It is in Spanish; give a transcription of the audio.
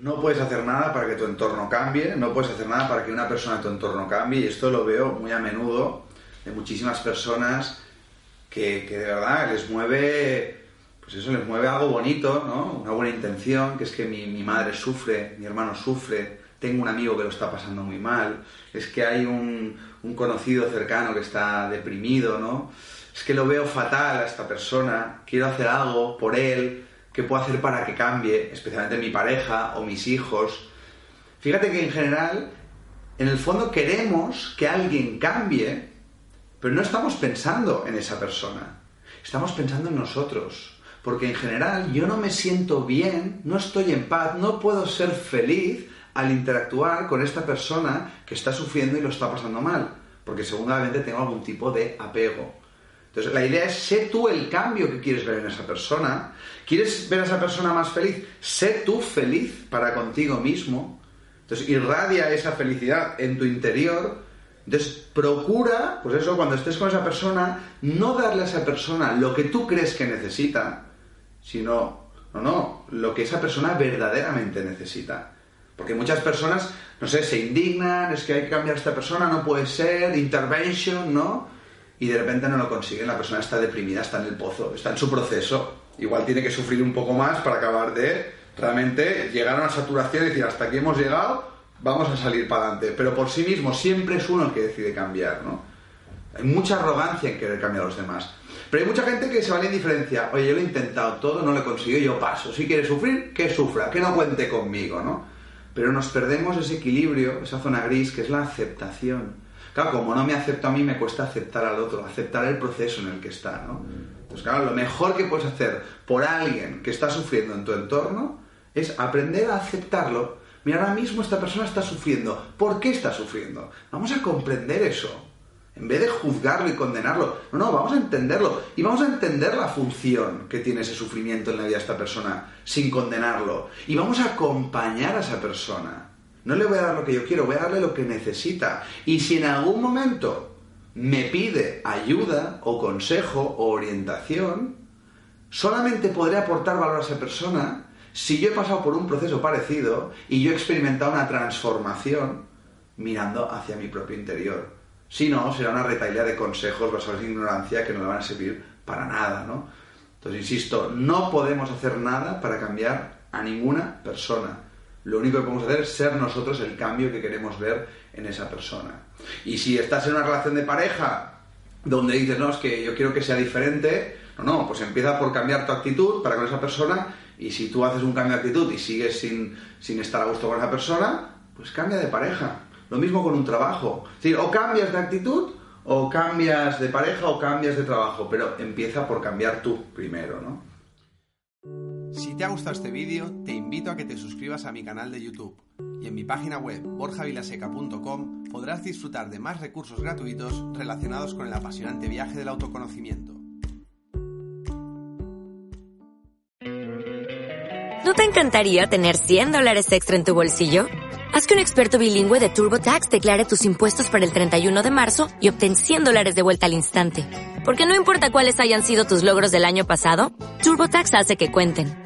No puedes hacer nada para que tu entorno cambie, no puedes hacer nada para que una persona de tu entorno cambie, y esto lo veo muy a menudo de muchísimas personas que, que de verdad les mueve, pues eso, les mueve algo bonito, ¿no? Una buena intención, que es que mi, mi madre sufre, mi hermano sufre, tengo un amigo que lo está pasando muy mal, es que hay un, un conocido cercano que está deprimido, ¿no? Es que lo veo fatal a esta persona, quiero hacer algo por él, ¿Qué puedo hacer para que cambie? Especialmente mi pareja o mis hijos. Fíjate que en general, en el fondo queremos que alguien cambie, pero no estamos pensando en esa persona. Estamos pensando en nosotros. Porque en general yo no me siento bien, no estoy en paz, no puedo ser feliz al interactuar con esta persona que está sufriendo y lo está pasando mal. Porque seguramente tengo algún tipo de apego. Entonces, la idea es, sé tú el cambio que quieres ver en esa persona. ¿Quieres ver a esa persona más feliz? Sé tú feliz para contigo mismo. Entonces, irradia esa felicidad en tu interior. Entonces, procura, pues eso, cuando estés con esa persona, no darle a esa persona lo que tú crees que necesita, sino, no, no, lo que esa persona verdaderamente necesita. Porque muchas personas, no sé, se indignan, es que hay que cambiar a esta persona, no puede ser, intervention, ¿no? Y de repente no lo consiguen, la persona está deprimida, está en el pozo, está en su proceso. Igual tiene que sufrir un poco más para acabar de realmente llegar a una saturación y decir, hasta aquí hemos llegado, vamos a salir para adelante. Pero por sí mismo siempre es uno el que decide cambiar, ¿no? Hay mucha arrogancia en querer cambiar a los demás. Pero hay mucha gente que se vale en diferencia. Oye, yo lo he intentado todo, no lo he conseguido, yo paso. Si quiere sufrir, que sufra, que no cuente conmigo, ¿no? Pero nos perdemos ese equilibrio, esa zona gris, que es la aceptación Claro, como no me acepto a mí, me cuesta aceptar al otro, aceptar el proceso en el que está, ¿no? Entonces, claro, lo mejor que puedes hacer por alguien que está sufriendo en tu entorno es aprender a aceptarlo. Mira, ahora mismo esta persona está sufriendo. ¿Por qué está sufriendo? Vamos a comprender eso. En vez de juzgarlo y condenarlo. No, no, vamos a entenderlo. Y vamos a entender la función que tiene ese sufrimiento en la vida de esta persona sin condenarlo. Y vamos a acompañar a esa persona. No le voy a dar lo que yo quiero, voy a darle lo que necesita. Y si en algún momento me pide ayuda o consejo o orientación, solamente podré aportar valor a esa persona si yo he pasado por un proceso parecido y yo he experimentado una transformación mirando hacia mi propio interior. Si no, será una retailía de consejos basados en ignorancia que no le van a servir para nada, ¿no? Entonces, insisto, no podemos hacer nada para cambiar a ninguna persona. Lo único que podemos hacer es ser nosotros el cambio que queremos ver en esa persona. Y si estás en una relación de pareja donde dices, no, es que yo quiero que sea diferente, no, no, pues empieza por cambiar tu actitud para con esa persona y si tú haces un cambio de actitud y sigues sin, sin estar a gusto con esa persona, pues cambia de pareja. Lo mismo con un trabajo. Es decir, o cambias de actitud o cambias de pareja o cambias de trabajo, pero empieza por cambiar tú primero, ¿no? Si te ha gustado este vídeo, te invito a que te suscribas a mi canal de YouTube y en mi página web borjavilaseca.com podrás disfrutar de más recursos gratuitos relacionados con el apasionante viaje del autoconocimiento. ¿No te encantaría tener 100 dólares extra en tu bolsillo? Haz que un experto bilingüe de TurboTax declare tus impuestos para el 31 de marzo y obtén 100 dólares de vuelta al instante. Porque no importa cuáles hayan sido tus logros del año pasado, TurboTax hace que cuenten.